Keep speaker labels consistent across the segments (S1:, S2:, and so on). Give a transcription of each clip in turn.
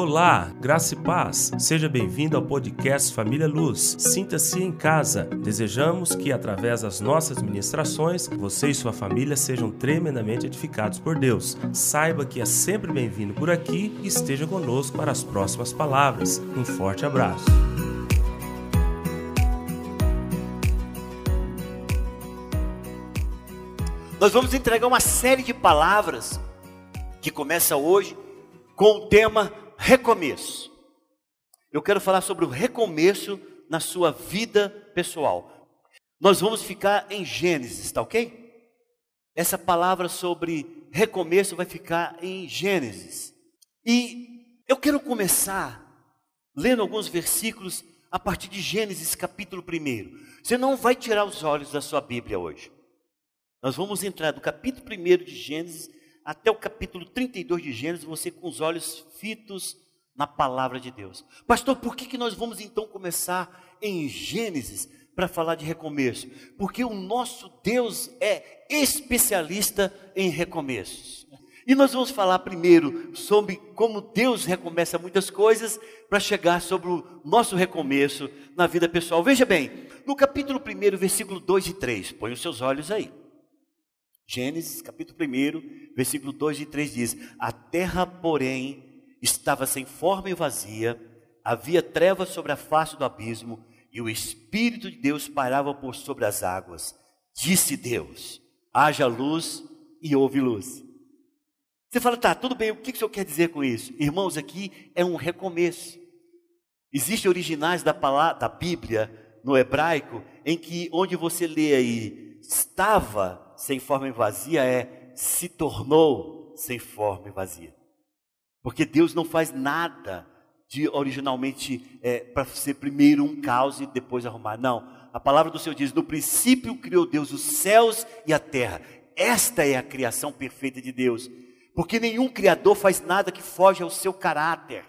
S1: Olá, graça e paz. Seja bem-vindo ao podcast Família Luz. Sinta-se em casa. Desejamos que, através das nossas ministrações, você e sua família sejam tremendamente edificados por Deus. Saiba que é sempre bem-vindo por aqui e esteja conosco para as próximas palavras. Um forte abraço.
S2: Nós vamos entregar uma série de palavras que começa hoje com o tema recomeço. Eu quero falar sobre o recomeço na sua vida pessoal. Nós vamos ficar em Gênesis, tá ok? Essa palavra sobre recomeço vai ficar em Gênesis. E eu quero começar lendo alguns versículos a partir de Gênesis capítulo 1. Você não vai tirar os olhos da sua Bíblia hoje. Nós vamos entrar do capítulo 1 de Gênesis até o capítulo 32 de Gênesis, você com os olhos fitos na palavra de Deus. Pastor, por que, que nós vamos então começar em Gênesis para falar de recomeço? Porque o nosso Deus é especialista em recomeços. E nós vamos falar primeiro sobre como Deus recomeça muitas coisas para chegar sobre o nosso recomeço na vida pessoal. Veja bem, no capítulo 1, versículo 2 e 3, põe os seus olhos aí. Gênesis, capítulo 1, versículo 2 e 3 diz: A terra, porém, estava sem forma e vazia, havia trevas sobre a face do abismo, e o Espírito de Deus pairava por sobre as águas. Disse Deus: haja luz e houve luz. Você fala, tá, tudo bem, o que o senhor quer dizer com isso? Irmãos, aqui é um recomeço. Existem originais da, palavra, da Bíblia no hebraico, em que onde você lê aí, estava sem forma e vazia é se tornou sem forma e vazia. Porque Deus não faz nada de originalmente é, para ser primeiro um caos e depois arrumar. Não. A palavra do Senhor diz: no princípio criou Deus os céus e a terra. Esta é a criação perfeita de Deus. Porque nenhum criador faz nada que foge ao seu caráter.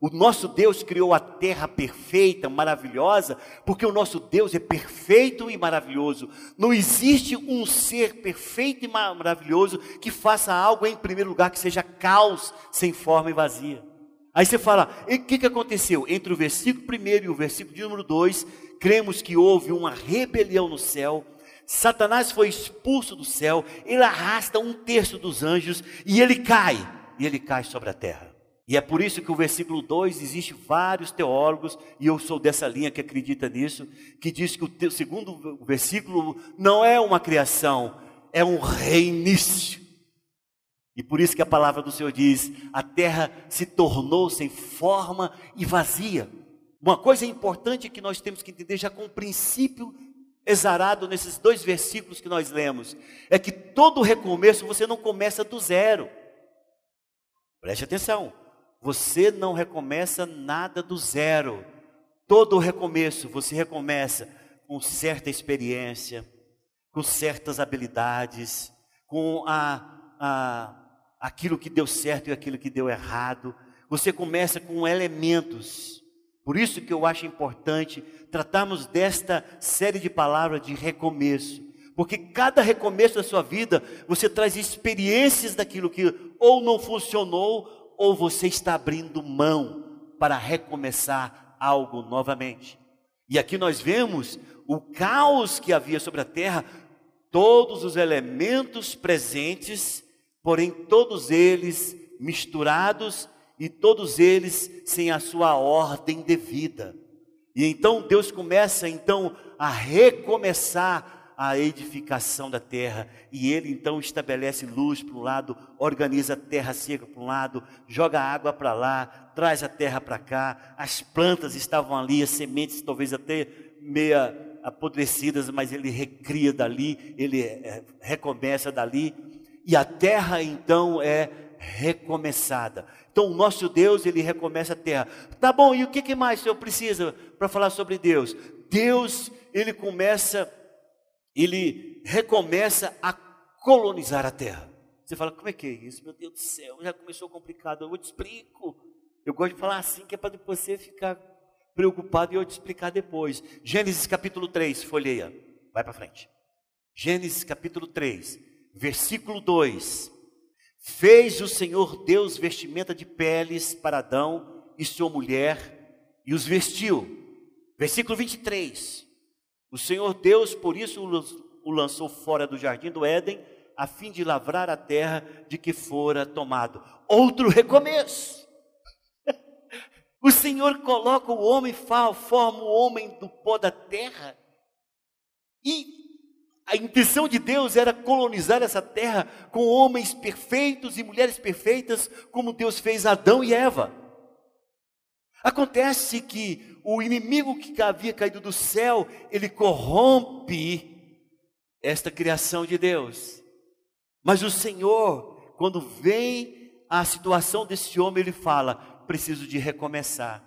S2: O nosso Deus criou a terra perfeita, maravilhosa, porque o nosso Deus é perfeito e maravilhoso. Não existe um ser perfeito e maravilhoso que faça algo em primeiro lugar que seja caos, sem forma e vazia. Aí você fala, o que, que aconteceu? Entre o versículo 1 e o versículo de número 2, cremos que houve uma rebelião no céu, Satanás foi expulso do céu, ele arrasta um terço dos anjos e ele cai, e ele cai sobre a terra. E é por isso que o versículo 2, existe vários teólogos, e eu sou dessa linha que acredita nisso, que diz que o segundo versículo não é uma criação, é um reinício. E por isso que a palavra do Senhor diz: a terra se tornou sem forma e vazia. Uma coisa importante que nós temos que entender, já com o princípio exarado nesses dois versículos que nós lemos, é que todo recomeço você não começa do zero. Preste atenção. Você não recomeça nada do zero. Todo recomeço você recomeça com certa experiência, com certas habilidades, com a, a, aquilo que deu certo e aquilo que deu errado. Você começa com elementos. Por isso que eu acho importante tratarmos desta série de palavras de recomeço. Porque cada recomeço da sua vida, você traz experiências daquilo que ou não funcionou ou você está abrindo mão para recomeçar algo novamente? E aqui nós vemos o caos que havia sobre a terra, todos os elementos presentes, porém todos eles misturados e todos eles sem a sua ordem devida. E então Deus começa então a recomeçar a edificação da terra. E ele então estabelece luz para um lado, organiza a terra seca para um lado, joga água para lá, traz a terra para cá. As plantas estavam ali, as sementes talvez até meia apodrecidas, mas ele recria dali, ele é, recomeça dali. E a terra então é recomeçada. Então o nosso Deus, ele recomeça a terra. Tá bom, e o que, que mais o senhor precisa para falar sobre Deus? Deus, ele começa ele recomeça a colonizar a terra. Você fala, como é que é isso? Meu Deus do céu, já começou complicado. Eu te explico. Eu gosto de falar assim, que é para você ficar preocupado e eu te explicar depois. Gênesis capítulo 3, folheia. Vai para frente. Gênesis capítulo 3, versículo 2. Fez o Senhor Deus vestimenta de peles para Adão e sua mulher e os vestiu. Versículo 23. O Senhor Deus, por isso, o lançou fora do jardim do Éden, a fim de lavrar a terra de que fora tomado. Outro recomeço. O Senhor coloca o homem, forma o homem do pó da terra. E a intenção de Deus era colonizar essa terra com homens perfeitos e mulheres perfeitas, como Deus fez Adão e Eva. Acontece que o inimigo que havia caído do céu, ele corrompe esta criação de Deus. Mas o Senhor, quando vem a situação desse homem, ele fala: preciso de recomeçar.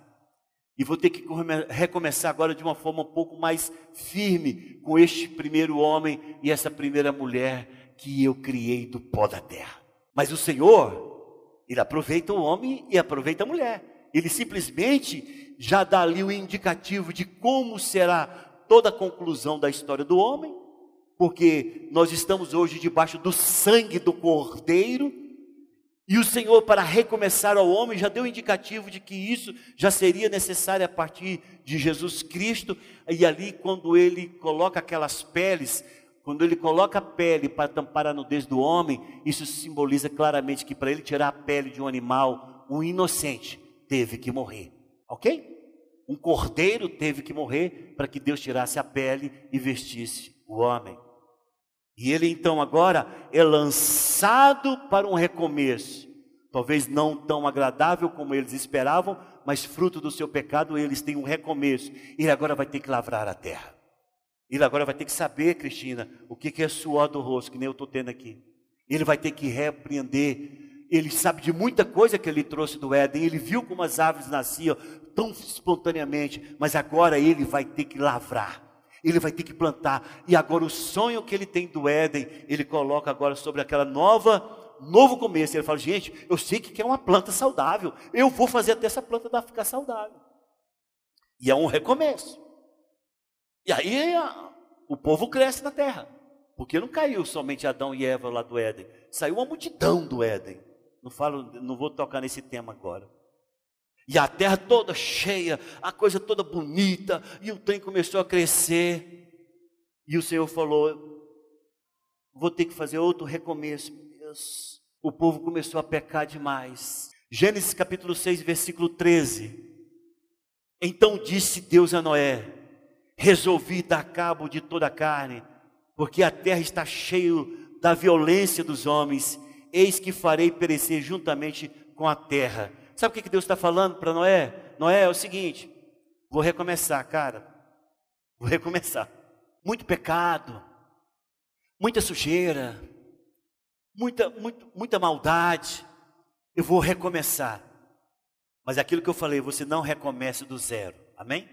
S2: E vou ter que recomeçar agora de uma forma um pouco mais firme com este primeiro homem e essa primeira mulher que eu criei do pó da terra. Mas o Senhor, ele aproveita o homem e aproveita a mulher. Ele simplesmente já dá ali o indicativo de como será toda a conclusão da história do homem, porque nós estamos hoje debaixo do sangue do Cordeiro e o Senhor, para recomeçar ao homem, já deu indicativo de que isso já seria necessário a partir de Jesus Cristo. E ali, quando ele coloca aquelas peles, quando ele coloca a pele para tampar a nudez do homem, isso simboliza claramente que para ele tirar a pele de um animal, um inocente teve que morrer. Ok? Um cordeiro teve que morrer para que Deus tirasse a pele e vestisse o homem. E ele então agora é lançado para um recomeço, talvez não tão agradável como eles esperavam, mas fruto do seu pecado eles têm um recomeço. Ele agora vai ter que lavrar a terra. Ele agora vai ter que saber, Cristina, o que é suor do rosto, que nem eu estou tendo aqui. Ele vai ter que repreender. Ele sabe de muita coisa que ele trouxe do Éden. Ele viu como as árvores nasciam tão espontaneamente, mas agora ele vai ter que lavrar ele vai ter que plantar. E agora o sonho que ele tem do Éden, ele coloca agora sobre aquela nova novo começo. Ele fala: "Gente, eu sei que é uma planta saudável. Eu vou fazer até essa planta ficar saudável". E é um recomeço. E aí o povo cresce na terra. Porque não caiu somente Adão e Eva lá do Éden. Saiu uma multidão do Éden. Não falo, não vou tocar nesse tema agora. E a terra toda cheia, a coisa toda bonita, e o trem começou a crescer. E o Senhor falou: Vou ter que fazer outro recomeço. Deus, o povo começou a pecar demais. Gênesis capítulo 6, versículo 13. Então disse Deus a Noé: Resolvi dar cabo de toda a carne, porque a terra está cheia da violência dos homens. Eis que farei perecer juntamente com a terra Sabe o que Deus está falando para Noé? Noé é o seguinte: vou recomeçar, cara. Vou recomeçar. Muito pecado, muita sujeira, muita, muito, muita maldade. Eu vou recomeçar. Mas aquilo que eu falei, você não recomeça do zero. Amém?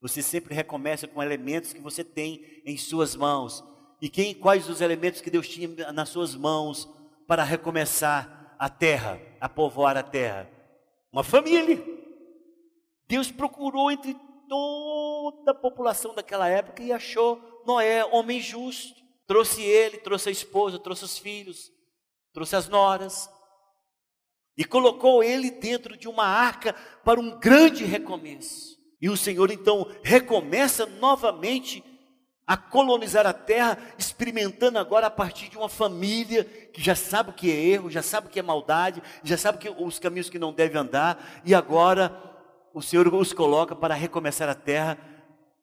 S2: Você sempre recomeça com elementos que você tem em suas mãos. E quem, quais os elementos que Deus tinha nas suas mãos para recomeçar a terra, a povoar a terra? Uma família. Deus procurou entre toda a população daquela época e achou Noé homem justo. Trouxe ele, trouxe a esposa, trouxe os filhos, trouxe as noras. E colocou ele dentro de uma arca para um grande recomeço. E o Senhor então recomeça novamente a colonizar a terra, experimentando agora a partir de uma família que já sabe o que é erro, já sabe o que é maldade, já sabe que os caminhos que não deve andar, e agora o Senhor os coloca para recomeçar a terra,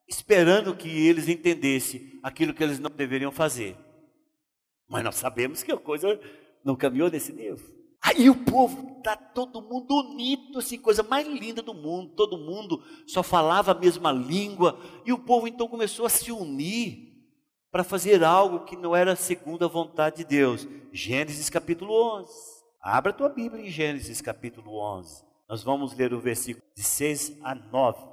S2: esperando que eles entendessem aquilo que eles não deveriam fazer. Mas nós sabemos que a coisa não caminhou nesse nível. Aí o povo tá todo mundo unido, assim, coisa mais linda do mundo. Todo mundo só falava a mesma língua e o povo então começou a se unir para fazer algo que não era segundo a vontade de Deus. Gênesis capítulo 11. Abra tua Bíblia em Gênesis capítulo 11. Nós vamos ler o versículo de 6 a 9.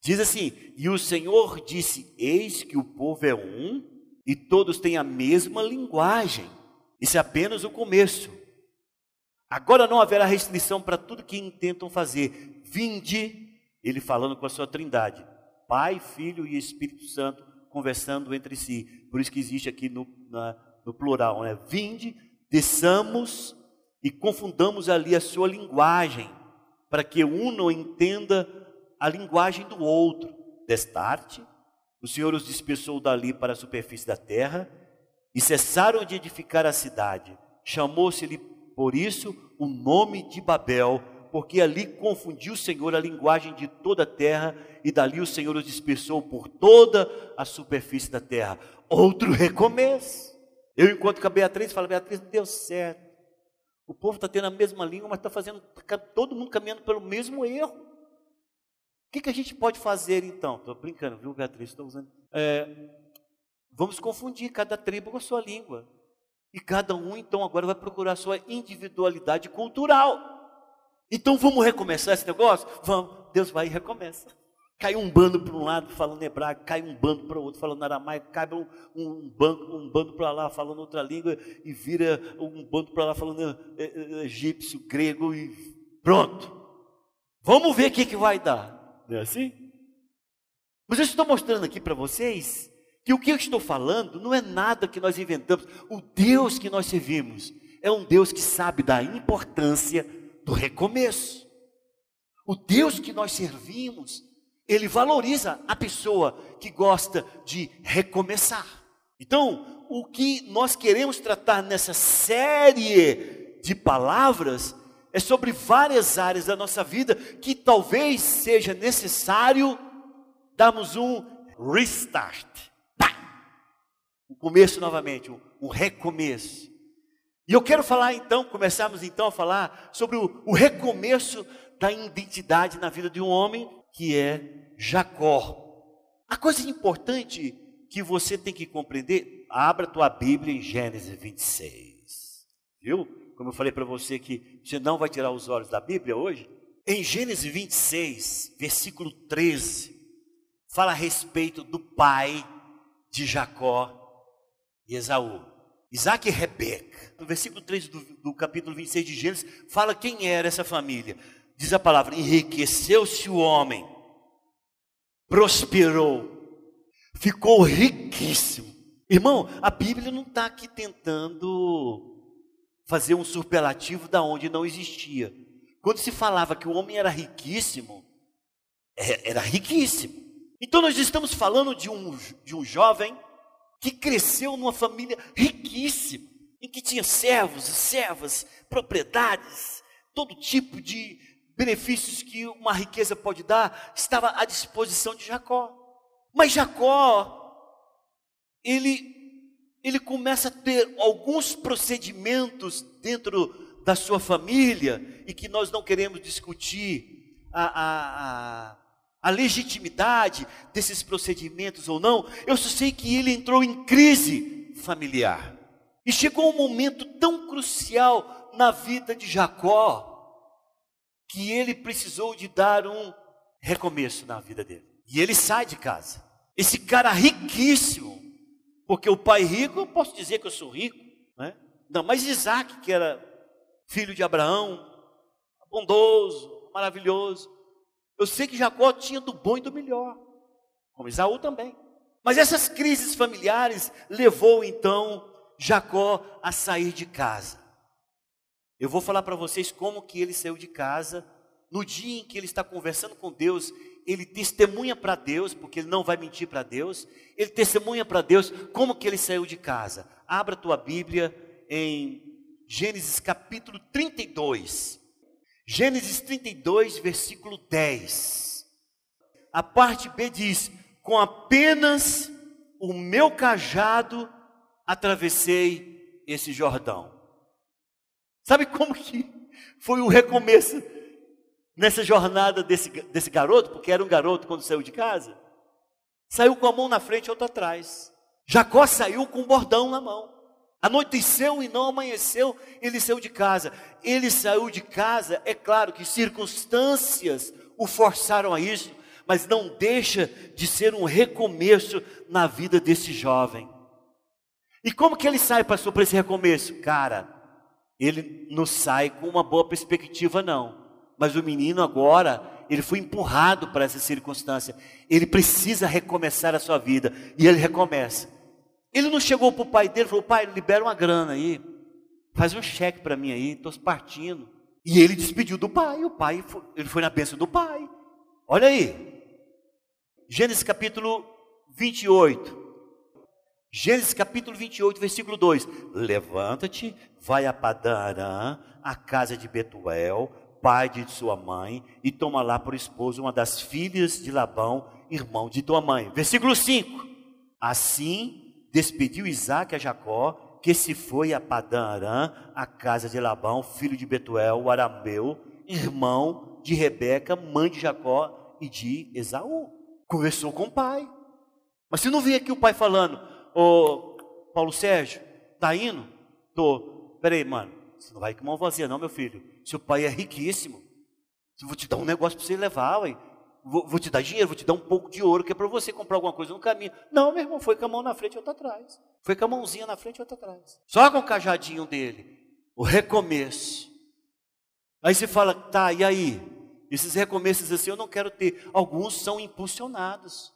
S2: Diz assim: E o Senhor disse: Eis que o povo é um e todos têm a mesma linguagem. Isso é apenas o começo. Agora não haverá restrição para tudo que intentam fazer. Vinde, ele falando com a sua trindade, Pai, Filho e Espírito Santo, conversando entre si. Por isso que existe aqui no, na, no plural, né? Vinde, desçamos e confundamos ali a sua linguagem, para que um não entenda a linguagem do outro. Destarte, o Senhor os dispersou dali para a superfície da terra e cessaram de edificar a cidade. Chamou-se-lhe por isso o nome de Babel, porque ali confundiu o Senhor a linguagem de toda a terra e dali o Senhor os dispersou por toda a superfície da terra. Outro recomeço. Eu encontro com a Beatriz e falo, Beatriz, deu certo. O povo está tendo a mesma língua, mas está fazendo tá todo mundo caminhando pelo mesmo erro. O que, que a gente pode fazer então? Estou brincando, viu, Beatriz? Estou usando. É, vamos confundir cada tribo com a sua língua. E cada um, então, agora vai procurar sua individualidade cultural. Então vamos recomeçar esse negócio? Vamos. Deus vai e recomeça. Cai um bando para um lado falando hebraico, cai um bando para o outro falando aramaico, cai um, um, bando, um bando para lá falando outra língua e vira um bando para lá falando é, é, egípcio, grego e pronto. Vamos ver o que, que vai dar. Não é assim? Mas eu estou mostrando aqui para vocês que o que eu estou falando não é nada que nós inventamos. O Deus que nós servimos é um Deus que sabe da importância do recomeço. O Deus que nós servimos ele valoriza a pessoa que gosta de recomeçar. Então, o que nós queremos tratar nessa série de palavras é sobre várias áreas da nossa vida que talvez seja necessário darmos um restart. O começo novamente, um recomeço. E eu quero falar então, começarmos então a falar sobre o, o recomeço da identidade na vida de um homem que é Jacó. A coisa importante que você tem que compreender, abra tua Bíblia em Gênesis 26. Viu? Como eu falei para você que você não vai tirar os olhos da Bíblia hoje. Em Gênesis 26, versículo 13, fala a respeito do pai de Jacó e Esaú. Isaac e Rebeca. No versículo 3 do, do capítulo 26 de Gênesis, fala quem era essa família. Diz a palavra: enriqueceu-se o homem, prosperou, ficou riquíssimo. Irmão, a Bíblia não está aqui tentando fazer um superlativo da onde não existia. Quando se falava que o homem era riquíssimo, é, era riquíssimo. Então nós estamos falando de um, de um jovem que cresceu numa família riquíssima, em que tinha servos e servas, propriedades, todo tipo de benefícios que uma riqueza pode dar, estava à disposição de Jacó. Mas Jacó, ele, ele começa a ter alguns procedimentos dentro da sua família, e que nós não queremos discutir a, a, a, a legitimidade desses procedimentos ou não, eu só sei que ele entrou em crise familiar. E chegou um momento tão crucial na vida de Jacó, que ele precisou de dar um recomeço na vida dele. E ele sai de casa. Esse cara riquíssimo, porque o pai rico, eu posso dizer que eu sou rico, né? Não, mas Isaac, que era filho de Abraão, bondoso, maravilhoso. Eu sei que Jacó tinha do bom e do melhor, como Isaú também. Mas essas crises familiares levou então Jacó a sair de casa. Eu vou falar para vocês como que ele saiu de casa. No dia em que ele está conversando com Deus, ele testemunha para Deus, porque ele não vai mentir para Deus. Ele testemunha para Deus como que ele saiu de casa. Abra tua Bíblia em Gênesis capítulo 32. Gênesis 32, versículo 10. A parte B diz: Com apenas o meu cajado atravessei esse Jordão. Sabe como que foi o recomeço nessa jornada desse, desse garoto? Porque era um garoto quando saiu de casa. Saiu com a mão na frente e outra atrás. Jacó saiu com um bordão na mão. Anoiteceu e não amanheceu, ele saiu de casa. Ele saiu de casa, é claro que circunstâncias o forçaram a isso, mas não deixa de ser um recomeço na vida desse jovem. E como que ele sai, pastor, para esse recomeço? Cara, ele não sai com uma boa perspectiva, não. Mas o menino agora, ele foi empurrado para essa circunstância. Ele precisa recomeçar a sua vida. E ele recomeça. Ele não chegou para o pai dele e falou: pai, libera uma grana aí. faz um cheque para mim aí, estou partindo. E ele despediu do pai, o pai, foi, ele foi na bênção do pai. Olha aí, Gênesis capítulo 28. Gênesis capítulo 28, versículo 2: Levanta-te, vai a Padarã, a casa de Betuel, pai de sua mãe, e toma lá por esposa uma das filhas de Labão, irmão de tua mãe. Versículo 5: Assim despediu Isaac a Jacó, que se foi a Padarã, a casa de Labão, filho de Betuel, o arameu, irmão de Rebeca, mãe de Jacó e de Esaú. Conversou com o pai. Mas se não vê aqui o pai falando, ô Paulo Sérgio, tá indo? Tô. Peraí, mano, você não vai com mão vazia, não, meu filho. Seu pai é riquíssimo. Eu vou te dar um negócio para você levar, ué. Vou, vou, te dar dinheiro, vou te dar um pouco de ouro, que é para você comprar alguma coisa no caminho. Não, meu irmão, foi com a mão na frente e outra atrás. Foi com a mãozinha na frente e outra atrás. Só com o cajadinho dele. O recomeço. Aí você fala, tá, e aí? Esses recomeços assim eu não quero ter. Alguns são impulsionados.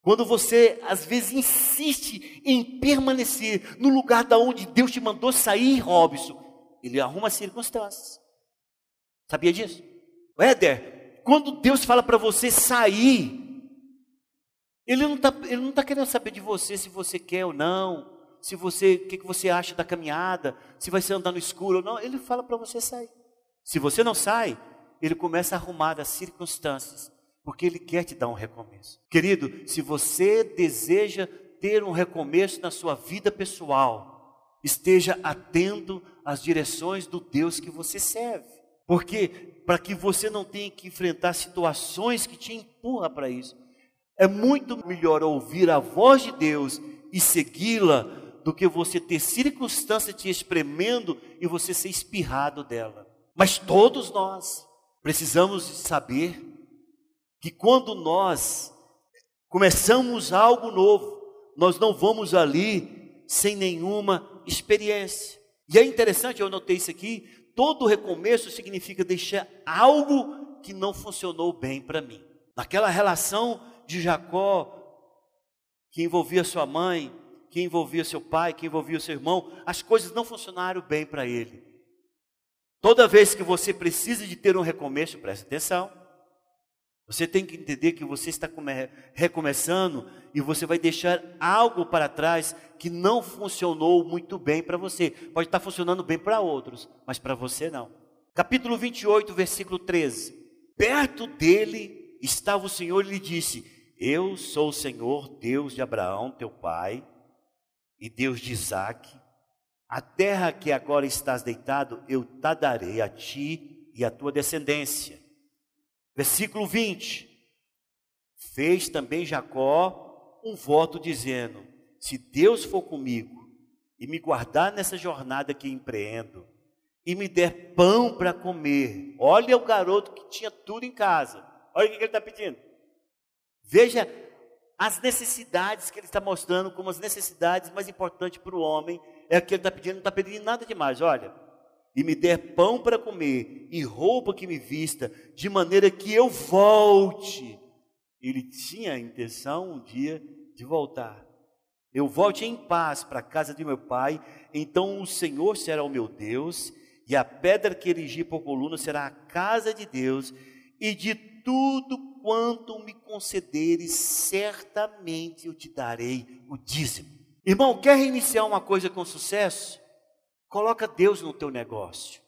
S2: Quando você às vezes insiste em permanecer no lugar da onde Deus te mandou sair, Robson, ele arruma circunstâncias. Sabia disso? Éder, quando Deus fala para você sair, ele não está tá querendo saber de você se você quer ou não, se você, o que, que você acha da caminhada, se vai ser andar no escuro ou não. Ele fala para você sair. Se você não sai, ele começa a arrumar as circunstâncias porque Ele quer te dar um recomeço. Querido, se você deseja ter um recomeço na sua vida pessoal, esteja atento às direções do Deus que você serve. Porque para que você não tenha que enfrentar situações que te empurram para isso, é muito melhor ouvir a voz de Deus e segui-la do que você ter circunstância te espremendo e você ser espirrado dela. Mas todos nós precisamos saber que quando nós começamos algo novo, nós não vamos ali sem nenhuma experiência. E é interessante, eu notei isso aqui, todo recomeço significa deixar algo que não funcionou bem para mim. Naquela relação de Jacó, que envolvia sua mãe, que envolvia seu pai, que envolvia seu irmão, as coisas não funcionaram bem para ele. Toda vez que você precisa de ter um recomeço, preste atenção, você tem que entender que você está recomeçando e você vai deixar algo para trás que não funcionou muito bem para você. Pode estar funcionando bem para outros, mas para você não. Capítulo 28, versículo 13. Perto dele estava o Senhor e lhe disse: Eu sou o Senhor, Deus de Abraão, teu pai, e Deus de Isaque. A terra que agora estás deitado, eu te darei a ti e à tua descendência Versículo 20: Fez também Jacó um voto dizendo: Se Deus for comigo e me guardar nessa jornada que empreendo, e me der pão para comer, olha o garoto que tinha tudo em casa, olha o que ele está pedindo. Veja as necessidades que ele está mostrando como as necessidades mais importantes para o homem, é o que ele está pedindo, não está pedindo nada demais, olha e me der pão para comer e roupa que me vista, de maneira que eu volte. Ele tinha a intenção um dia de voltar. Eu volte em paz para a casa de meu pai, então o Senhor será o meu Deus, e a pedra que erigi por coluna será a casa de Deus, e de tudo quanto me concederes, certamente eu te darei o dízimo. Irmão, quer iniciar uma coisa com sucesso? Coloca Deus no teu negócio.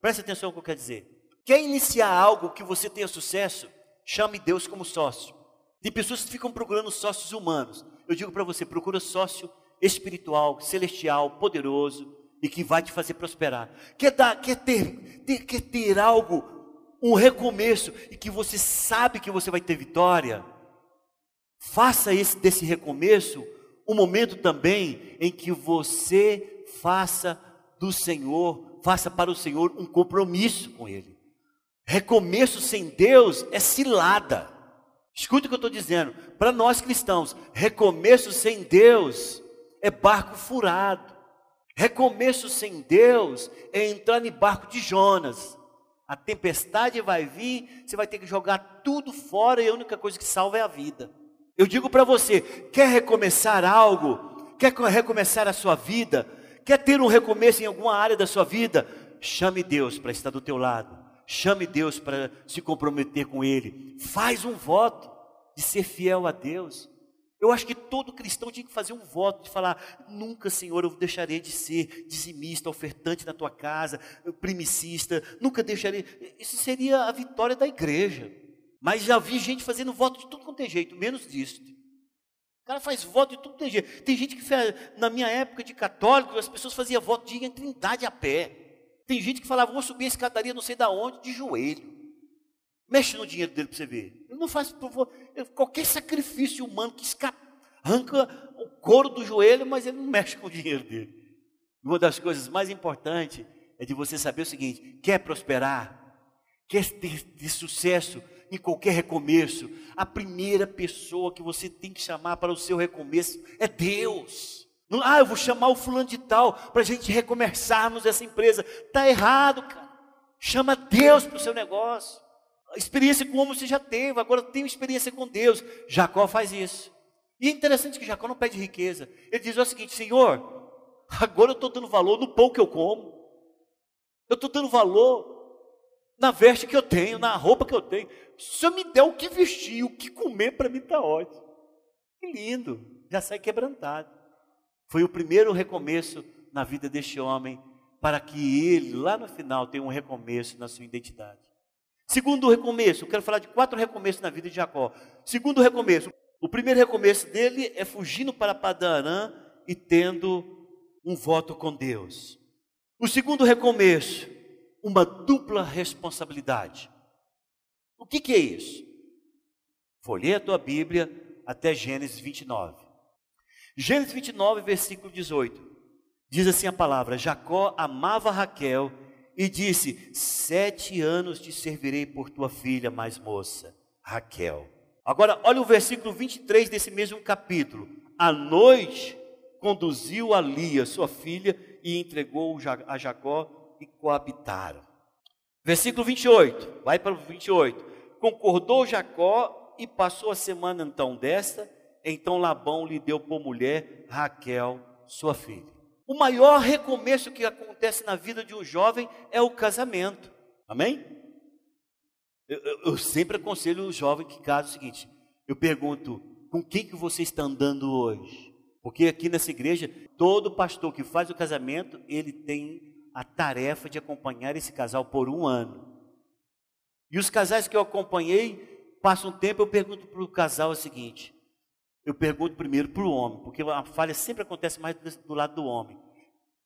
S2: Preste atenção no que eu quero dizer. Quer iniciar algo que você tenha sucesso? Chame Deus como sócio. Tem pessoas que ficam procurando sócios humanos. Eu digo para você, procura sócio espiritual, celestial, poderoso e que vai te fazer prosperar. Quer, dar, quer, ter, ter, quer ter algo, um recomeço e que você sabe que você vai ter vitória? Faça esse desse recomeço um momento também em que você faça do Senhor, faça para o Senhor um compromisso com Ele. Recomeço sem Deus é cilada. Escute o que eu estou dizendo. Para nós cristãos, recomeço sem Deus é barco furado. Recomeço sem Deus é entrar em barco de Jonas. A tempestade vai vir, você vai ter que jogar tudo fora e a única coisa que salva é a vida. Eu digo para você: quer recomeçar algo? Quer recomeçar a sua vida? Quer ter um recomeço em alguma área da sua vida? Chame Deus para estar do teu lado. Chame Deus para se comprometer com Ele. Faz um voto de ser fiel a Deus. Eu acho que todo cristão tinha que fazer um voto de falar: nunca, Senhor, eu deixarei de ser dizimista, ofertante na tua casa, primicista, nunca deixarei. Isso seria a vitória da igreja. Mas já vi gente fazendo voto de tudo quanto é jeito, menos disso. O cara faz voto de tudo é jeito. Tem gente que fez, na minha época de católico, as pessoas faziam voto de ir em trindade a pé. Tem gente que falava, vou subir a escadaria não sei da onde, de joelho. Mexe no dinheiro dele para você ver. Ele não faz qualquer sacrifício humano que escapa, arranca o couro do joelho, mas ele não mexe com o dinheiro dele. Uma das coisas mais importantes é de você saber o seguinte: quer prosperar, quer ter, ter sucesso em qualquer recomeço, a primeira pessoa que você tem que chamar para o seu recomeço é Deus. ah, eu vou chamar o fulano de tal para a gente recomeçarmos essa empresa. Está errado, cara. Chama Deus para o seu negócio. A experiência com o homem você já teve, agora tem experiência com Deus. Jacó faz isso. E é interessante que Jacó não pede riqueza. Ele diz o seguinte: Senhor, agora eu estou dando valor no pão que eu como. Eu estou dando valor na veste que eu tenho, na roupa que eu tenho. Se Senhor me der o que vestir, o que comer, para mim está ótimo. Que lindo, já sai quebrantado. Foi o primeiro recomeço na vida deste homem, para que ele, lá no final, tenha um recomeço na sua identidade. Segundo recomeço, eu quero falar de quatro recomeços na vida de Jacó. Segundo recomeço, o primeiro recomeço dele é fugindo para Padarã e tendo um voto com Deus. O segundo recomeço, uma dupla responsabilidade. O que, que é isso? Folheia a tua Bíblia até Gênesis 29. Gênesis 29, versículo 18. Diz assim a palavra: Jacó amava Raquel e disse: Sete anos te servirei por tua filha mais moça, Raquel. Agora, olha o versículo 23 desse mesmo capítulo. À noite, conduziu a Lia, sua filha, e entregou a Jacó e coabitaram. Versículo 28, vai para o 28. Concordou Jacó e passou a semana então desta, então Labão lhe deu por mulher Raquel, sua filha. O maior recomeço que acontece na vida de um jovem é o casamento. Amém? Eu, eu, eu sempre aconselho o jovem que casa o seguinte: eu pergunto, com quem que você está andando hoje? Porque aqui nessa igreja, todo pastor que faz o casamento, ele tem a tarefa de acompanhar esse casal por um ano. E os casais que eu acompanhei, passa um tempo, eu pergunto para o casal o seguinte: eu pergunto primeiro para o homem, porque a falha sempre acontece mais do lado do homem.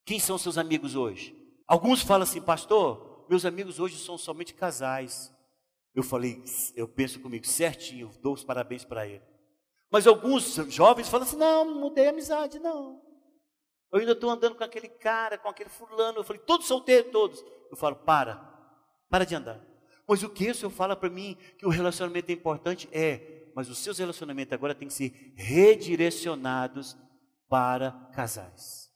S2: Quem são seus amigos hoje? Alguns falam assim, pastor, meus amigos hoje são somente casais. Eu falei, eu penso comigo, certinho, dou os parabéns para ele. Mas alguns jovens falam assim, não, não mudei a amizade, não. Eu ainda estou andando com aquele cara, com aquele fulano. Eu falei, todos solteiros, todos. Eu falo, para, para de andar. Mas o que o Senhor fala para mim que o relacionamento é importante? É, mas os seus relacionamentos agora têm que ser redirecionados para casais.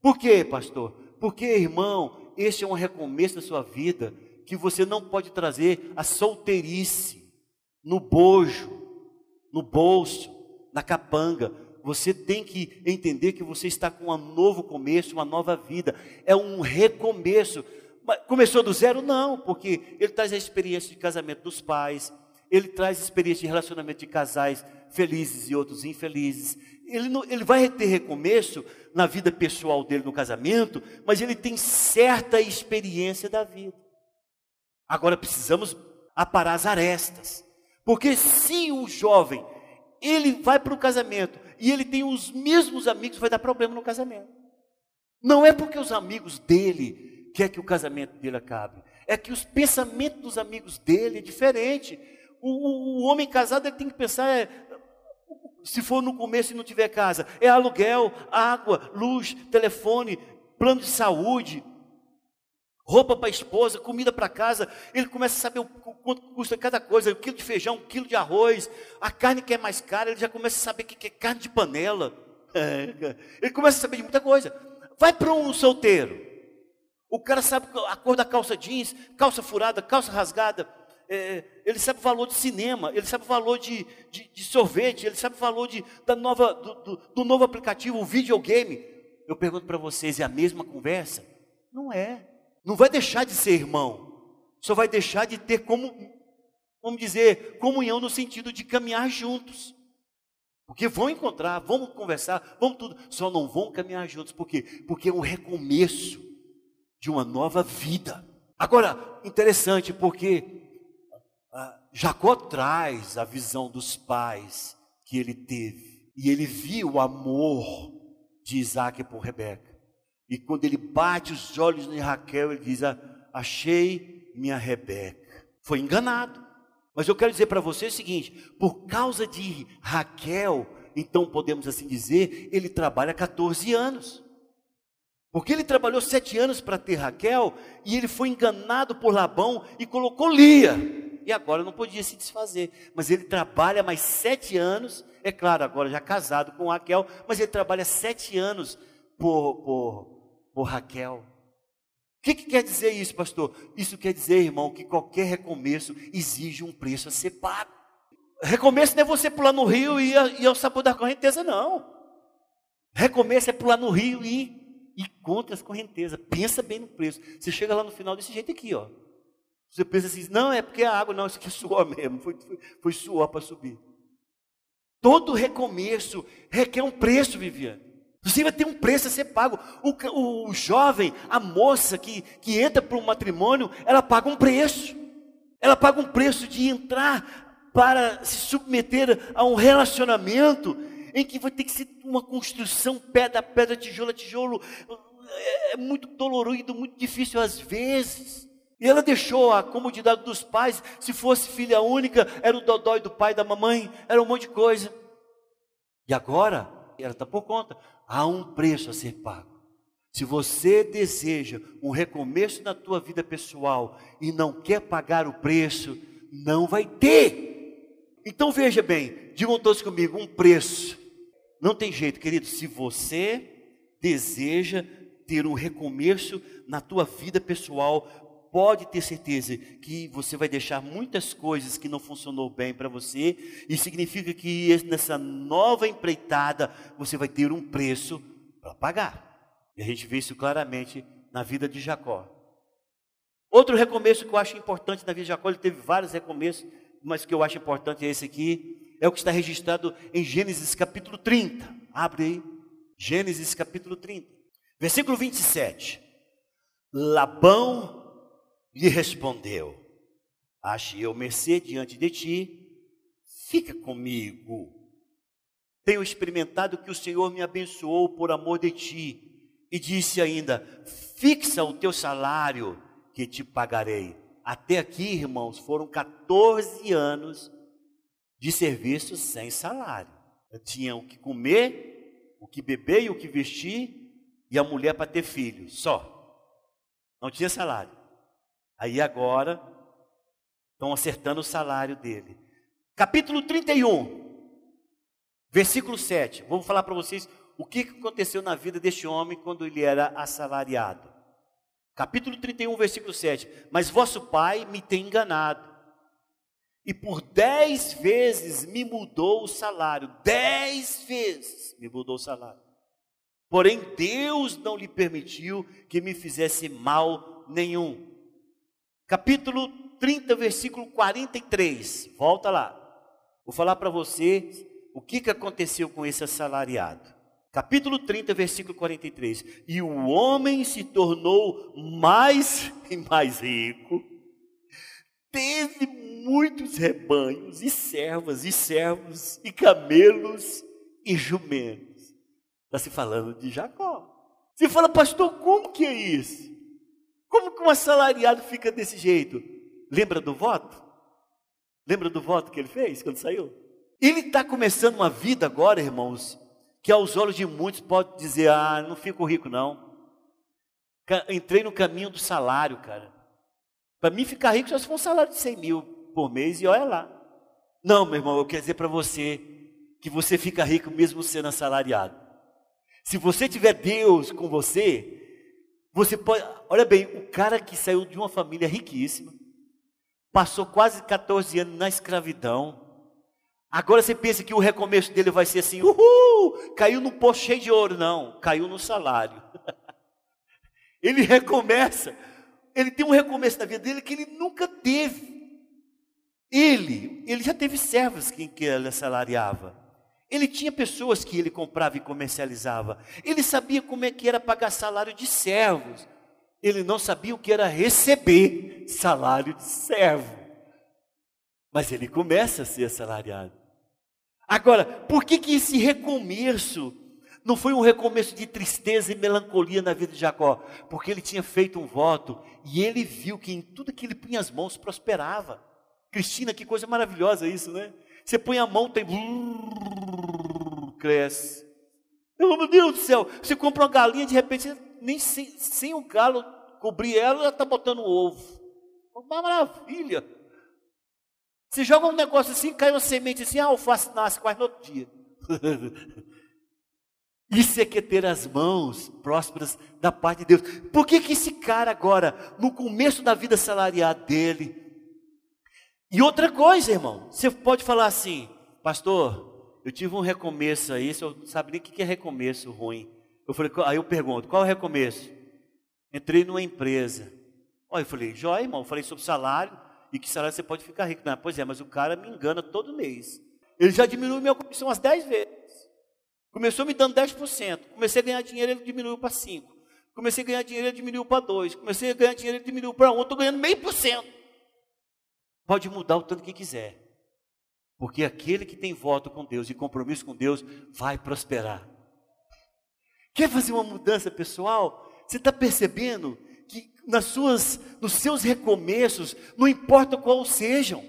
S2: Por quê, pastor? Porque, irmão, este é um recomeço da sua vida que você não pode trazer a solteirice no bojo, no bolso, na capanga. Você tem que entender que você está com um novo começo, uma nova vida. É um recomeço. Começou do zero? Não, porque ele traz a experiência de casamento dos pais, ele traz experiência de relacionamento de casais felizes e outros infelizes. Ele, não, ele vai ter recomeço na vida pessoal dele no casamento, mas ele tem certa experiência da vida. Agora precisamos aparar as arestas, porque se o jovem ele vai para o casamento e ele tem os mesmos amigos, vai dar problema no casamento. Não é porque os amigos dele quer que o casamento dele acabe, é que os pensamentos dos amigos dele é diferente. O, o, o homem casado ele tem que pensar, é, se for no começo e não tiver casa, é aluguel, água, luz, telefone, plano de saúde, roupa para a esposa, comida para casa. Ele começa a saber o quanto custa cada coisa, um quilo de feijão, um quilo de arroz, a carne que é mais cara, ele já começa a saber o que é carne de panela. Ele começa a saber de muita coisa. Vai para um solteiro. O cara sabe a cor da calça jeans, calça furada, calça rasgada é, ele sabe o valor de cinema, ele sabe o valor de, de, de sorvete, ele sabe o valor de, da nova, do, do, do, novo aplicativo, o videogame. eu pergunto para vocês, é a mesma conversa? Não é. Não vai deixar de ser irmão. Só vai deixar de ter como, vamos dizer, comunhão no sentido de caminhar juntos. Porque vão encontrar, vamos conversar, vamos tudo, só não vão caminhar juntos. Por quê? Porque é um recomeço de uma nova vida. Agora, interessante, porque ah, Jacó traz a visão dos pais que ele teve. E ele viu o amor de Isaac por Rebeca. E quando ele bate os olhos em Raquel, ele diz: Achei minha Rebeca. Foi enganado. Mas eu quero dizer para você o seguinte: por causa de Raquel, então podemos assim dizer, ele trabalha 14 anos. Porque ele trabalhou sete anos para ter Raquel e ele foi enganado por Labão e colocou Lia. E agora não podia se desfazer. Mas ele trabalha mais sete anos, é claro, agora já casado com Raquel, mas ele trabalha sete anos por, por, por Raquel. O que, que quer dizer isso, pastor? Isso quer dizer, irmão, que qualquer recomeço exige um preço a ser pago. Recomeço não é você pular no rio e, ir ao sabor da correnteza, não. Recomeço é pular no rio e e contra as correntezas. Pensa bem no preço. Você chega lá no final desse jeito aqui, ó. Você pensa assim, não, é porque a água, não, isso aqui é suor mesmo, foi, foi, foi suor para subir. Todo recomeço requer um preço, Viviane. Você vai ter um preço a ser pago. O, o jovem, a moça que, que entra para um matrimônio, ela paga um preço. Ela paga um preço de entrar para se submeter a um relacionamento em que vai ter que ser uma construção pedra pedra, tijolo a tijolo. É, é muito dolorido, muito difícil às vezes. E ela deixou a comodidade dos pais. Se fosse filha única, era o dodói do pai e da mamãe, era um monte de coisa. E agora, ela está por conta. Há um preço a ser pago. Se você deseja um recomeço na tua vida pessoal e não quer pagar o preço, não vai ter. Então veja bem, digam todos comigo, um preço não tem jeito, querido, se você deseja ter um recomeço na tua vida pessoal, pode ter certeza que você vai deixar muitas coisas que não funcionou bem para você, e significa que nessa nova empreitada você vai ter um preço para pagar. E a gente vê isso claramente na vida de Jacó. Outro recomeço que eu acho importante na vida de Jacó, ele teve vários recomeços, mas que eu acho importante é esse aqui, é o que está registrado em Gênesis capítulo 30. Abre aí. Gênesis capítulo 30. Versículo 27. Labão lhe respondeu: Achei eu mercê diante de ti, fica comigo. Tenho experimentado que o Senhor me abençoou por amor de ti, e disse ainda: Fixa o teu salário, que te pagarei. Até aqui, irmãos, foram 14 anos de serviço sem salário. Eu tinha o que comer, o que beber e o que vestir, e a mulher para ter filhos, só. Não tinha salário. Aí agora estão acertando o salário dele. Capítulo 31, versículo 7. Vamos falar para vocês o que aconteceu na vida deste homem quando ele era assalariado. Capítulo 31, versículo 7. Mas vosso pai me tem enganado e por dez vezes me mudou o salário. Dez vezes me mudou o salário. Porém, Deus não lhe permitiu que me fizesse mal nenhum. Capítulo 30, versículo 43. Volta lá. Vou falar para você o que, que aconteceu com esse assalariado. Capítulo 30, versículo 43. E o homem se tornou mais e mais rico, teve muitos rebanhos, e servas, e servos, e camelos, e jumentos. Está se falando de Jacó. Você fala, pastor, como que é isso? Como que um assalariado fica desse jeito? Lembra do voto? Lembra do voto que ele fez quando saiu? Ele está começando uma vida agora, irmãos, que aos olhos de muitos pode dizer: ah, não fico rico não. Entrei no caminho do salário, cara. Para mim ficar rico só se for um salário de 100 mil por mês e olha lá. Não, meu irmão, eu quero dizer para você que você fica rico mesmo sendo assalariado. Se você tiver Deus com você, você pode. Olha bem, o cara que saiu de uma família riquíssima, passou quase 14 anos na escravidão, Agora você pensa que o recomeço dele vai ser assim, uhul, caiu no posto cheio de ouro. Não, caiu no salário. ele recomeça, ele tem um recomeço na vida dele que ele nunca teve. Ele, ele já teve servos que, que ele assalariava. Ele tinha pessoas que ele comprava e comercializava. Ele sabia como é que era pagar salário de servos. Ele não sabia o que era receber salário de servo. Mas ele começa a ser assalariado. Agora, por que, que esse recomeço não foi um recomeço de tristeza e melancolia na vida de Jacó? Porque ele tinha feito um voto e ele viu que em tudo que ele punha as mãos prosperava. Cristina, que coisa maravilhosa isso, né? Você põe a mão, tem. cresce. Meu Deus do céu, você compra uma galinha, de repente, nem sem, sem o galo cobrir ela, ela está botando ovo. Uma maravilha. Você joga um negócio assim, cai uma semente assim, a alface nasce quase no outro dia. Isso é que é ter as mãos prósperas da parte de Deus. Por que, que esse cara agora, no começo da vida salarial dele, e outra coisa, irmão, você pode falar assim, pastor, eu tive um recomeço aí, você não sabe nem o que é recomeço ruim. Eu falei, aí eu pergunto, qual é o recomeço? Entrei numa empresa. Olha, eu falei, jóia, irmão, eu falei sobre salário e que salário você pode ficar rico. Não, pois é, mas o cara me engana todo mês. Ele já diminuiu minha comissão umas 10 vezes. Começou me dando 10%. Comecei a ganhar dinheiro, ele diminuiu para 5%. Comecei a ganhar dinheiro, ele diminuiu para 2%. Comecei a ganhar dinheiro, ele diminuiu para 1%. Estou ganhando meio por cento. Pode mudar o tanto que quiser. Porque aquele que tem voto com Deus e compromisso com Deus vai prosperar. Quer fazer uma mudança pessoal? Você está percebendo que nas suas, nos seus recomeços, não importa qual sejam,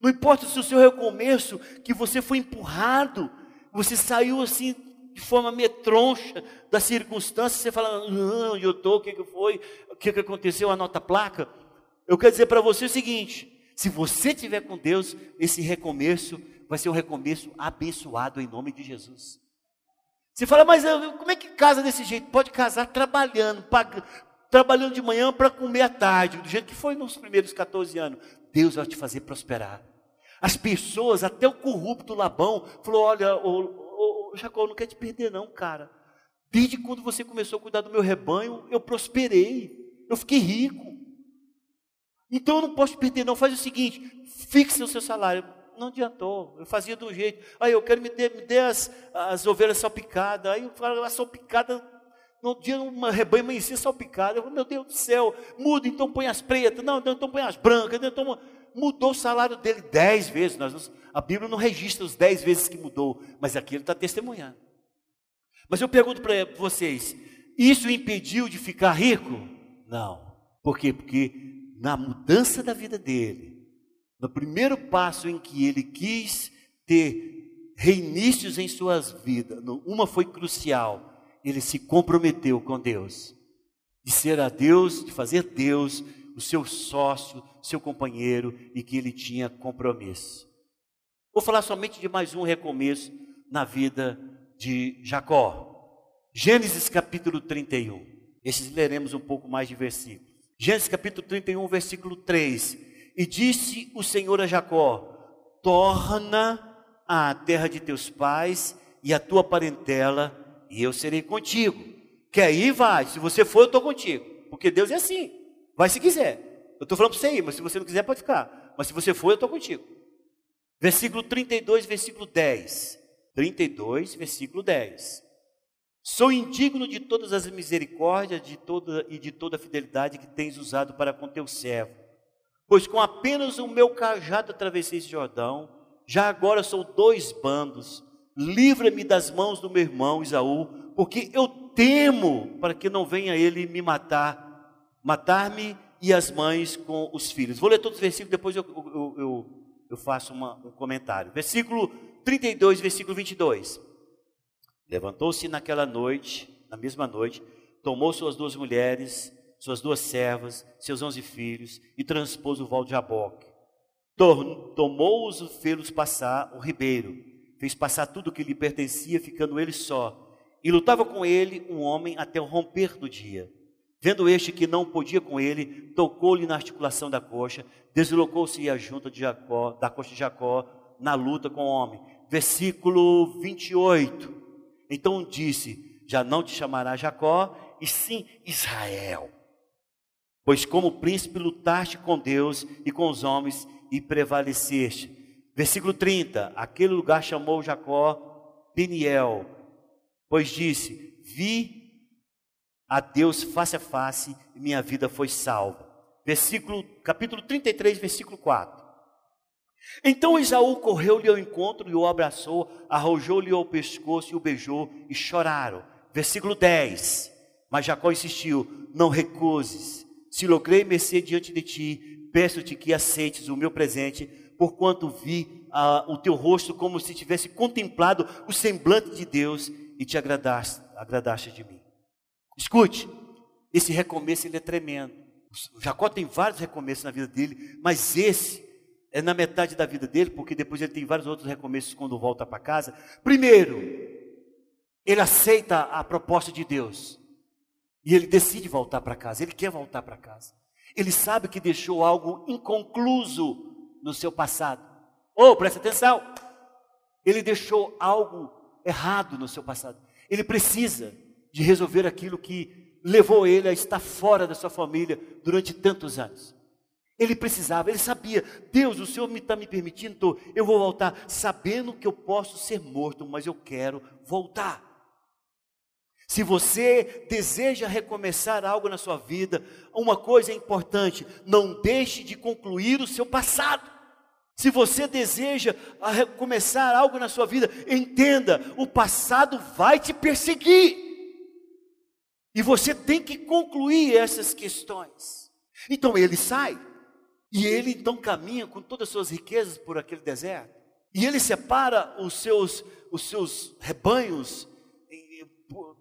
S2: não importa se o seu recomeço, que você foi empurrado, você saiu assim de forma metroncha da circunstância, você fala, não, eu estou, o que, que foi, o que, que aconteceu, anota a placa. Eu quero dizer para você o seguinte: se você tiver com Deus, esse recomeço vai ser um recomeço abençoado em nome de Jesus. Você fala, mas como é que casa desse jeito? Pode casar trabalhando, pagando, trabalhando de manhã para comer à tarde, do jeito que foi nos primeiros 14 anos. Deus vai te fazer prosperar. As pessoas, até o corrupto Labão, falou: Olha, ô, ô, Jacó, não quer te perder, não, cara. Desde quando você começou a cuidar do meu rebanho, eu prosperei, eu fiquei rico. Então eu não posso perder, não. Faz o seguinte: fixe o seu salário. Não adiantou, eu fazia do jeito. Aí eu quero me dar me dê as, as ovelhas salpicadas. Aí eu falo, a salpicada no dia uma rebanho amanhecia salpicado. Eu falei, meu Deus do céu, muda, então põe as pretas, não, então põe as brancas, então mudou o salário dele dez vezes. Nós, a Bíblia não registra os dez vezes que mudou, mas aqui ele está testemunhando. Mas eu pergunto para vocês: isso impediu de ficar rico? Não. Por quê? Porque na mudança da vida dele, no primeiro passo em que ele quis ter reinícios em suas vidas, uma foi crucial, ele se comprometeu com Deus, de ser a Deus, de fazer Deus o seu sócio, seu companheiro e que ele tinha compromisso. Vou falar somente de mais um recomeço na vida de Jacó. Gênesis capítulo 31. Esses leremos um pouco mais de versículos. Gênesis capítulo 31, versículo 3. E disse o Senhor a Jacó: Torna a terra de teus pais e a tua parentela e eu serei contigo. Quer ir, vai. Se você for, eu estou contigo. Porque Deus é assim. Vai se quiser. Eu estou falando para você ir, mas se você não quiser, pode ficar. Mas se você for, eu estou contigo. Versículo 32, versículo 10. 32, versículo 10. Sou indigno de todas as misericórdias de toda, e de toda a fidelidade que tens usado para com teu servo. Pois com apenas o meu cajado atravessei esse Jordão, já agora sou dois bandos livra-me das mãos do meu irmão Isaú, porque eu temo para que não venha ele me matar, matar-me e as mães com os filhos. Vou ler todos os versículos, depois eu, eu, eu, eu faço uma, um comentário. Versículo 32, versículo 22. Levantou-se naquela noite, na mesma noite, tomou suas duas mulheres, suas duas servas, seus onze filhos, e transpôs o val de Jaboque. Tomou-os e fê-los passar o ribeiro fez passar tudo o que lhe pertencia, ficando ele só. E lutava com ele um homem até o romper do dia. Vendo este que não podia com ele, tocou-lhe na articulação da coxa, deslocou-se a junta de Jacó, da coxa de Jacó, na luta com o homem. Versículo 28. Então disse: Já não te chamará Jacó, e sim Israel. Pois como príncipe lutaste com Deus e com os homens e prevaleceste. Versículo 30. Aquele lugar chamou Jacó Peniel, pois disse: Vi a Deus face a face e minha vida foi salva. Versículo, capítulo 33, versículo 4. Então Esaú correu-lhe ao encontro e o abraçou, arrojou-lhe ao pescoço e o beijou e choraram. Versículo 10. Mas Jacó insistiu: Não recuses, se logrei mercê diante de ti, peço-te que aceites o meu presente, porquanto vi ah, o teu rosto como se tivesse contemplado o semblante de Deus e te agradaste, agradaste de mim. Escute, esse recomeço ele é tremendo. Jacó tem vários recomeços na vida dele, mas esse é na metade da vida dele, porque depois ele tem vários outros recomeços quando volta para casa. Primeiro, ele aceita a proposta de Deus e ele decide voltar para casa. Ele quer voltar para casa. Ele sabe que deixou algo inconcluso no seu passado. Oh, presta atenção! Ele deixou algo errado no seu passado. Ele precisa de resolver aquilo que levou ele a estar fora da sua família durante tantos anos. Ele precisava, ele sabia, Deus, o Senhor está me, me permitindo, eu vou voltar, sabendo que eu posso ser morto, mas eu quero voltar. Se você deseja recomeçar algo na sua vida, uma coisa é importante: não deixe de concluir o seu passado. Se você deseja recomeçar algo na sua vida, entenda: o passado vai te perseguir. E você tem que concluir essas questões. Então ele sai, e ele então caminha com todas as suas riquezas por aquele deserto. E ele separa os seus, os seus rebanhos,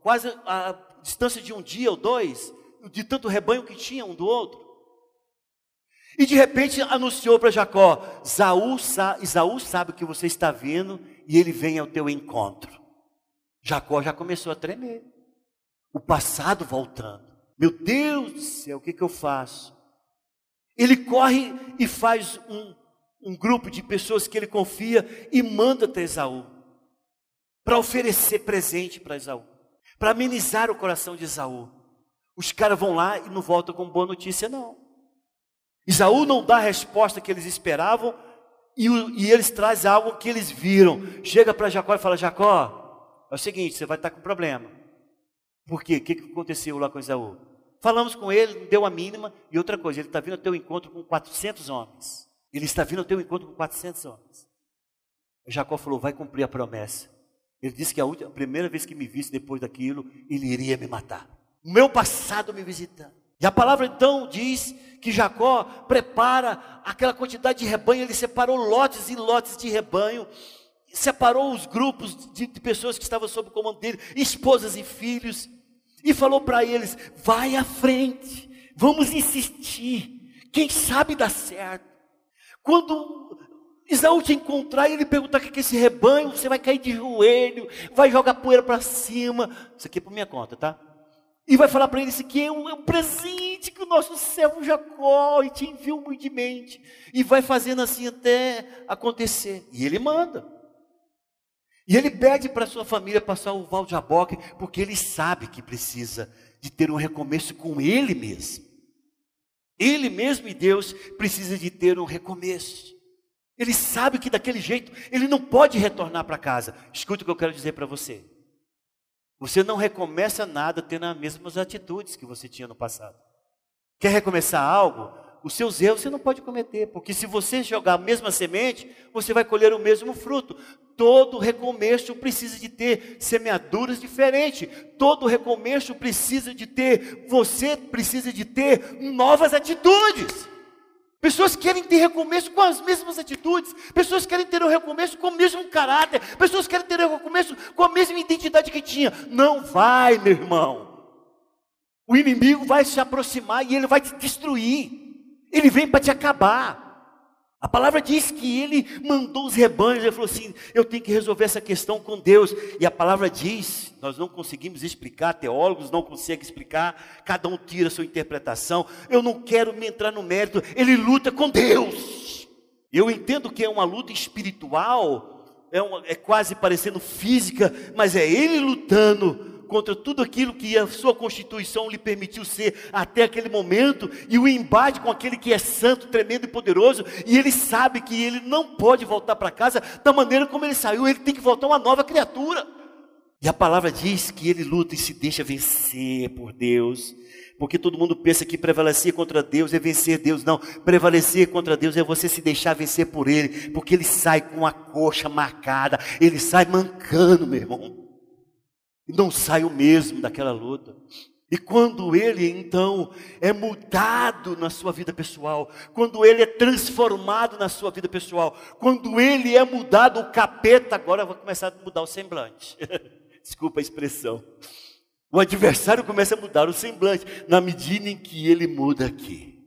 S2: quase a distância de um dia ou dois, de tanto rebanho que tinha um do outro. E de repente anunciou para Jacó: Isaú sabe que você está vindo e ele vem ao teu encontro. Jacó já começou a tremer o passado voltando. Meu Deus do céu, o que, que eu faço? Ele corre e faz um, um grupo de pessoas que ele confia e manda até Esaú para oferecer presente para Esaú, para amenizar o coração de Esaú. Os caras vão lá e não voltam com boa notícia, não. Esaú não dá a resposta que eles esperavam e, e eles trazem algo que eles viram. Chega para Jacó e fala: Jacó, é o seguinte, você vai estar com problema. Por quê? O que aconteceu lá com Esaú? Falamos com ele, deu a mínima, e outra coisa, ele está vindo ao teu encontro com 400 homens. Ele está vindo ao teu encontro com 400 homens. Jacó falou: vai cumprir a promessa. Ele disse que a, última, a primeira vez que me visse depois daquilo, ele iria me matar. Meu passado me visitando. E a palavra então diz que Jacó prepara aquela quantidade de rebanho, ele separou lotes e lotes de rebanho, separou os grupos de, de pessoas que estavam sob o comando dele, esposas e filhos, e falou para eles: vai à frente, vamos insistir, quem sabe dá certo. Quando Isaú te encontrar e ele perguntar o que é esse rebanho, você vai cair de joelho, vai jogar poeira para cima. Isso aqui é por minha conta, tá? E vai falar para ele: Isso aqui é um, é um, presente que o nosso servo Jacó te enviou humildemente. E vai fazendo assim até acontecer. E ele manda. E ele pede para sua família passar o Val de Jaboque, porque ele sabe que precisa de ter um recomeço com ele mesmo. Ele mesmo e Deus precisa de ter um recomeço. Ele sabe que daquele jeito ele não pode retornar para casa. Escuta o que eu quero dizer para você. Você não recomeça nada tendo as mesmas atitudes que você tinha no passado. Quer recomeçar algo? Os seus erros você não pode cometer, porque se você jogar a mesma semente, você vai colher o mesmo fruto. Todo recomeço precisa de ter semeaduras diferentes. Todo recomeço precisa de ter, você precisa de ter novas atitudes. Pessoas querem ter recomeço com as mesmas atitudes. Pessoas querem ter um recomeço com o mesmo caráter. Pessoas querem ter um recomeço com a mesma identidade que tinha. Não vai, meu irmão. O inimigo vai se aproximar e ele vai te destruir. Ele vem para te acabar. A palavra diz que ele mandou os rebanhos, ele falou assim: eu tenho que resolver essa questão com Deus. E a palavra diz, nós não conseguimos explicar, teólogos não conseguem explicar, cada um tira a sua interpretação. Eu não quero me entrar no mérito, ele luta com Deus. Eu entendo que é uma luta espiritual, é, uma, é quase parecendo física, mas é ele lutando contra tudo aquilo que a sua constituição lhe permitiu ser até aquele momento, e o embate com aquele que é santo, tremendo e poderoso, e ele sabe que ele não pode voltar para casa da maneira como ele saiu, ele tem que voltar uma nova criatura. E a palavra diz que ele luta e se deixa vencer por Deus. Porque todo mundo pensa que prevalecer contra Deus é vencer Deus. Não, prevalecer contra Deus é você se deixar vencer por Ele. Porque Ele sai com a coxa marcada, Ele sai mancando, meu irmão e não sai o mesmo daquela luta. E quando ele então é mudado na sua vida pessoal, quando ele é transformado na sua vida pessoal, quando ele é mudado, o capeta agora vai começar a mudar o semblante. Desculpa a expressão. O adversário começa a mudar o semblante na medida em que ele muda aqui.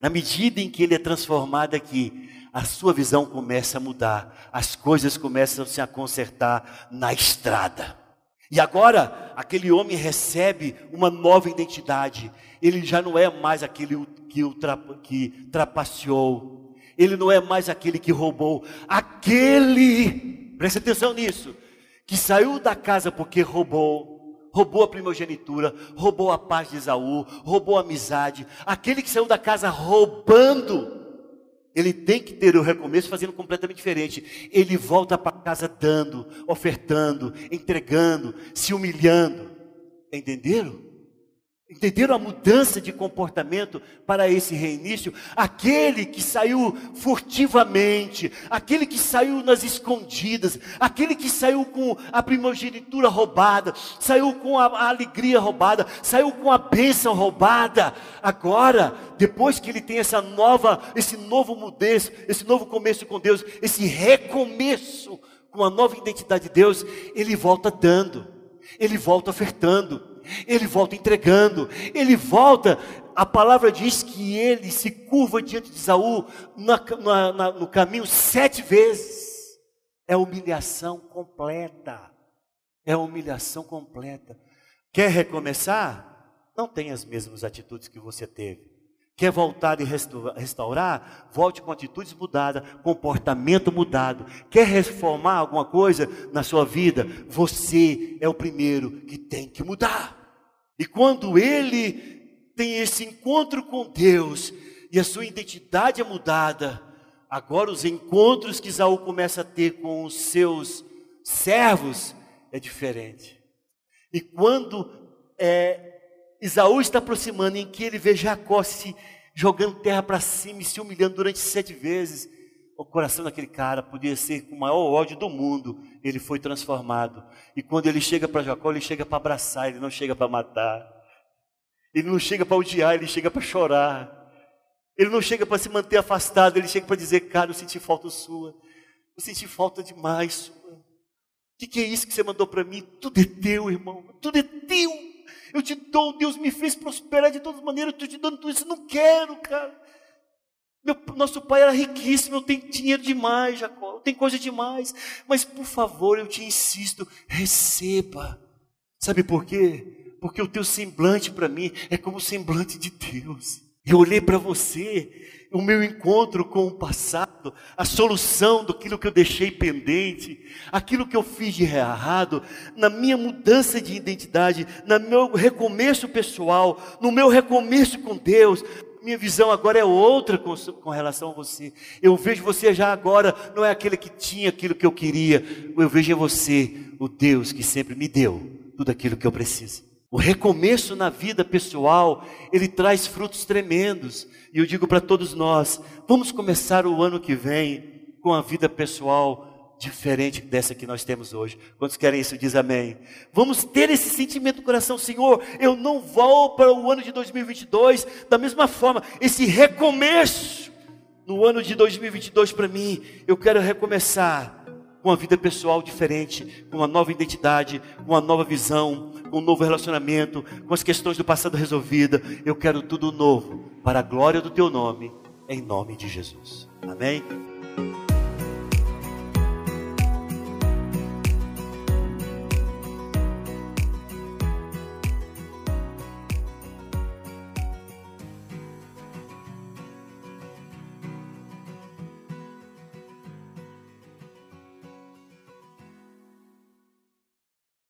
S2: Na medida em que ele é transformado aqui, a sua visão começa a mudar, as coisas começam a se consertar na estrada. E agora, aquele homem recebe uma nova identidade. Ele já não é mais aquele que, o que trapaceou. Ele não é mais aquele que roubou. Aquele, preste atenção nisso, que saiu da casa porque roubou, roubou a primogenitura, roubou a paz de Esaú, roubou a amizade. Aquele que saiu da casa roubando, ele tem que ter o recomeço fazendo completamente diferente. Ele volta para casa dando, ofertando, entregando, se humilhando. Entenderam? Entenderam a mudança de comportamento para esse reinício? Aquele que saiu furtivamente, aquele que saiu nas escondidas, aquele que saiu com a primogenitura roubada, saiu com a, alegria roubada, saiu com a bênção roubada. Agora, depois que ele tem essa nova, esse novo mudez, esse novo começo com Deus, esse recomeço com a nova identidade de Deus, ele volta dando, ele volta ofertando ele volta entregando, ele volta. A palavra diz que ele se curva diante de Saul na, na, na, no caminho sete vezes. É humilhação completa. É humilhação completa. Quer recomeçar? Não tenha as mesmas atitudes que você teve. Quer voltar e restaurar? Volte com atitudes mudadas, comportamento mudado. Quer reformar alguma coisa na sua vida? Você é o primeiro que tem que mudar. E quando ele tem esse encontro com Deus e a sua identidade é mudada, agora os encontros que Isaú começa a ter com os seus servos é diferente. E quando é, Isaú está aproximando, em que ele vê Jacó se jogando terra para cima e se humilhando durante sete vezes, o coração daquele cara podia ser com o maior ódio do mundo, ele foi transformado. E quando ele chega para Jacó, ele chega para abraçar, ele não chega para matar. Ele não chega para odiar, ele chega para chorar. Ele não chega para se manter afastado, ele chega para dizer, cara, eu senti falta sua. Eu senti falta demais sua. O que, que é isso que você mandou para mim? Tudo é teu, irmão. Tudo é teu. Eu te dou, Deus me fez prosperar de todas maneiras, eu estou te dando tudo isso. Eu não quero, cara. Meu, nosso pai era riquíssimo, eu tenho dinheiro demais, Jacó, eu tenho coisa demais. Mas por favor, eu te insisto, receba. Sabe por quê? Porque o teu semblante para mim é como o semblante de Deus. Eu olhei para você, o meu encontro com o passado, a solução daquilo que eu deixei pendente, aquilo que eu fiz de errado, na minha mudança de identidade, no meu recomeço pessoal, no meu recomeço com Deus, minha visão agora é outra com, com, relação a você. Eu vejo você já agora, não é aquele que tinha aquilo que eu queria. Eu vejo em você o Deus que sempre me deu tudo aquilo que eu preciso. O recomeço na vida pessoal, ele traz frutos tremendos. E eu digo para todos nós: vamos começar o ano que vem com a vida pessoal diferente dessa que nós temos hoje. Quantos querem isso? Diz amém. Vamos ter esse sentimento no coração, Senhor. Eu não vou para o ano de 2022 da mesma forma. Esse recomeço no ano de 2022 para mim, eu quero recomeçar com uma vida pessoal diferente, com uma nova identidade, com uma nova visão, com um novo relacionamento, com as questões do passado resolvidas. Eu quero tudo novo para a glória do teu nome, em nome de Jesus. Amém.